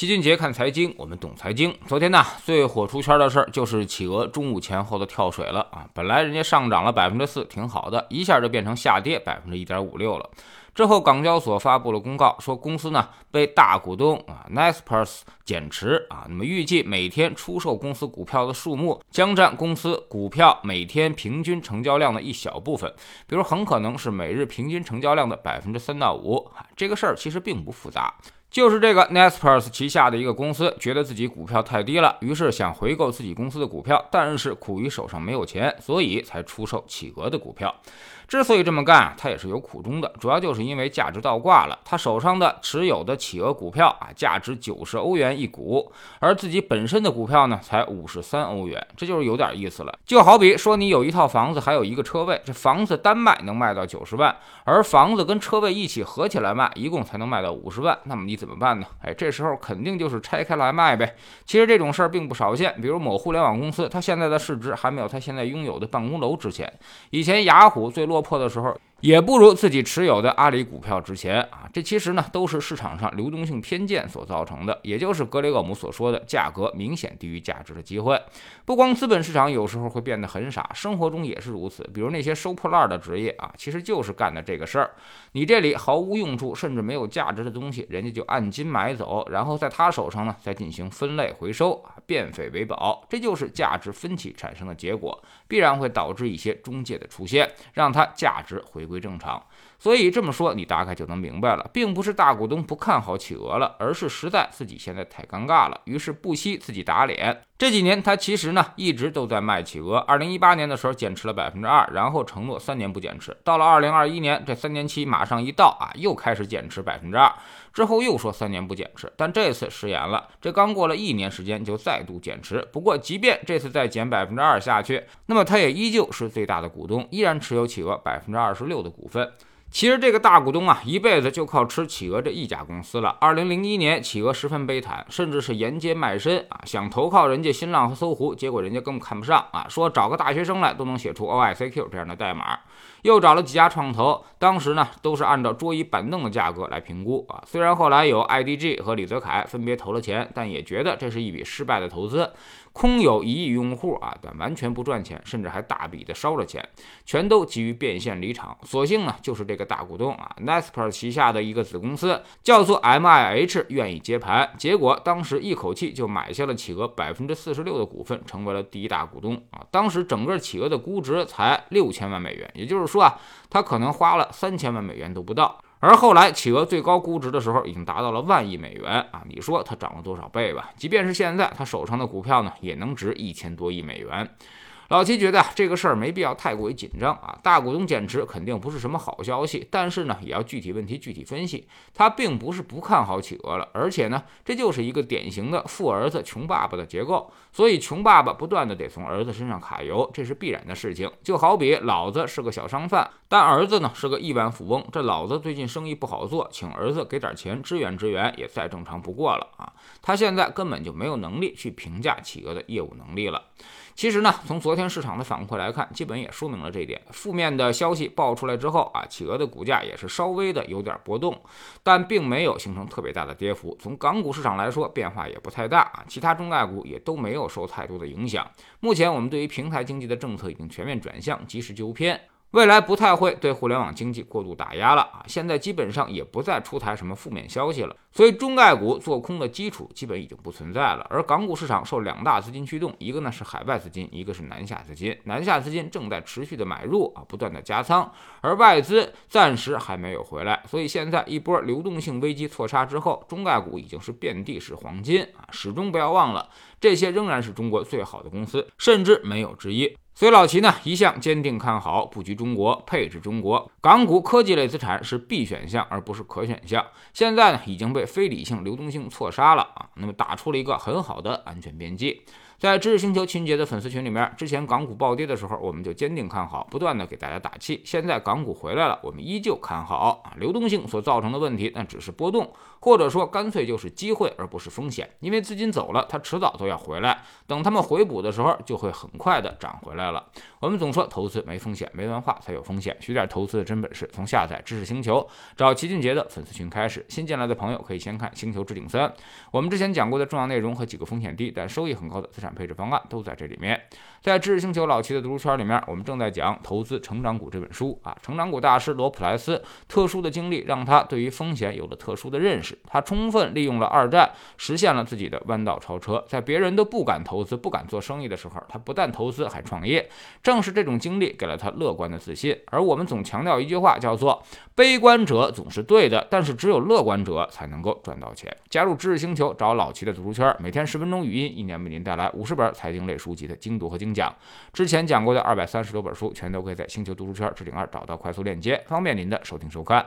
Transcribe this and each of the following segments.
齐俊杰看财经，我们懂财经。昨天呢，最火出圈的事儿就是企鹅中午前后的跳水了啊！本来人家上涨了百分之四，挺好的，一下就变成下跌百分之一点五六了。之后，港交所发布了公告，说公司呢被大股东啊 Naspers 减持啊，那么预计每天出售公司股票的数目将占公司股票每天平均成交量的一小部分，比如很可能是每日平均成交量的百分之三到五。啊这个事儿其实并不复杂。就是这个 Naspers 旗下的一个公司，觉得自己股票太低了，于是想回购自己公司的股票，但是苦于手上没有钱，所以才出售企鹅的股票。之所以这么干，他也是有苦衷的，主要就是因为价值倒挂了。他手上的持有的企鹅股票啊，价值九十欧元一股，而自己本身的股票呢，才五十三欧元，这就是有点意思了。就好比说，你有一套房子，还有一个车位，这房子单卖能卖到九十万，而房子跟车位一起合起来卖，一共才能卖到五十万，那么你怎么办呢？哎，这时候肯定就是拆开来卖呗。其实这种事儿并不少见，比如某互联网公司，它现在的市值还没有它现在拥有的办公楼值钱。以前雅虎最落。破的时候。也不如自己持有的阿里股票值钱啊！这其实呢都是市场上流动性偏见所造成的，也就是格雷厄姆所说的价格明显低于价值的机会。不光资本市场有时候会变得很傻，生活中也是如此。比如那些收破烂的职业啊，其实就是干的这个事儿。你这里毫无用处甚至没有价值的东西，人家就按斤买走，然后在他手上呢再进行分类回收，变废为宝。这就是价值分歧产生的结果，必然会导致一些中介的出现，让它价值回。归正常，所以这么说你大概就能明白了，并不是大股东不看好企鹅了，而是实在自己现在太尴尬了，于是不惜自己打脸。这几年他其实呢一直都在卖企鹅，二零一八年的时候减持了百分之二，然后承诺三年不减持，到了二零二一年这三年期马上一到啊，又开始减持百分之二，之后又说三年不减持，但这次食言了，这刚过了一年时间就再度减持。不过即便这次再减百分之二下去，那么他也依旧是最大的股东，依然持有企鹅百分之二十六。的股份，其实这个大股东啊，一辈子就靠吃企鹅这一家公司了。二零零一年，企鹅十分悲惨，甚至是沿街卖身啊，想投靠人家新浪和搜狐，结果人家根本看不上啊，说找个大学生来都能写出 OICQ 这样的代码。又找了几家创投，当时呢都是按照桌椅板凳的价格来评估啊。虽然后来有 IDG 和李泽楷分别投了钱，但也觉得这是一笔失败的投资。空有一亿用户啊，但完全不赚钱，甚至还大笔的烧了钱，全都急于变现离场。所幸呢，就是这个大股东啊，Nasper 旗下的一个子公司叫做 MIH 愿意接盘，结果当时一口气就买下了企鹅百分之四十六的股份，成为了第一大股东啊。当时整个企鹅的估值才六千万美元，也就是说啊，他可能花了三千万美元都不到。而后来，企鹅最高估值的时候已经达到了万亿美元啊！你说它涨了多少倍吧？即便是现在，他手上的股票呢，也能值一千多亿美元。老齐觉得这个事儿没必要太过于紧张啊，大股东减持肯定不是什么好消息，但是呢，也要具体问题具体分析。他并不是不看好企鹅了，而且呢，这就是一个典型的富儿子穷爸爸的结构，所以穷爸爸不断的得从儿子身上揩油，这是必然的事情。就好比老子是个小商贩，但儿子呢是个亿万富翁，这老子最近生意不好做，请儿子给点钱支援支援，也再正常不过了啊。他现在根本就没有能力去评价企鹅的业务能力了。其实呢，从昨天市场的反馈来看，基本也说明了这一点。负面的消息爆出来之后啊，企鹅的股价也是稍微的有点波动，但并没有形成特别大的跌幅。从港股市场来说，变化也不太大啊，其他中概股也都没有受太多的影响。目前我们对于平台经济的政策已经全面转向，及时纠偏。未来不太会对互联网经济过度打压了啊！现在基本上也不再出台什么负面消息了，所以中概股做空的基础基本已经不存在了。而港股市场受两大资金驱动，一个呢是海外资金，一个是南下资金。南下资金正在持续的买入啊，不断的加仓，而外资暂时还没有回来。所以现在一波流动性危机错杀之后，中概股已经是遍地是黄金啊！始终不要忘了，这些仍然是中国最好的公司，甚至没有之一。所以老齐呢一向坚定看好布局中国、配置中国港股科技类资产是必选项，而不是可选项。现在呢已经被非理性流动性错杀了啊，那么打出了一个很好的安全边际。在知识星球秦杰的粉丝群里面，之前港股暴跌的时候，我们就坚定看好，不断的给大家打气。现在港股回来了，我们依旧看好啊。流动性所造成的问题，那只是波动，或者说干脆就是机会，而不是风险。因为资金走了，它迟早都要回来。等他们回补的时候，就会很快的涨回来了。我们总说投资没风险，没文化才有风险。学点投资的真本事，从下载知识星球找齐俊杰的粉丝群开始。新进来的朋友可以先看《星球置顶三》，我们之前讲过的重要内容和几个风险低但收益很高的资产配置方案都在这里面。在知识星球老齐的读书圈里面，我们正在讲《投资成长股》这本书啊。成长股大师罗普莱斯特殊的经历让他对于风险有了特殊的认识，他充分利用了二战，实现了自己的弯道超车。在别人都不敢投资、不敢做生意的时候，他不但投资还创业。正是这种经历给了他乐观的自信。而我们总强调一句话，叫做“悲观者总是对的，但是只有乐观者才能够赚到钱”。加入知识星球，找老齐的读书圈，每天十分钟语音，一年为您带来五十本财经类书籍的精读和精。讲之前讲过的二百三十多本书，全都可以在星球读书圈置顶二找到快速链接，方便您的收听收看。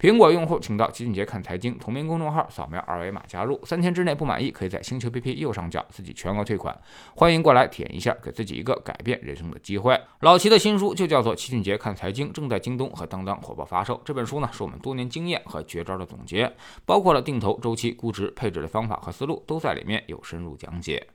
苹果用户请到齐俊杰看财经同名公众号，扫描二维码加入。三天之内不满意，可以在星球 PP 右上角自己全额退款。欢迎过来体验一下，给自己一个改变人生的机会。老齐的新书就叫做《齐俊杰看财经》，正在京东和当当火爆发售。这本书呢，是我们多年经验和绝招的总结，包括了定投、周期、估值、配置的方法和思路，都在里面有深入讲解。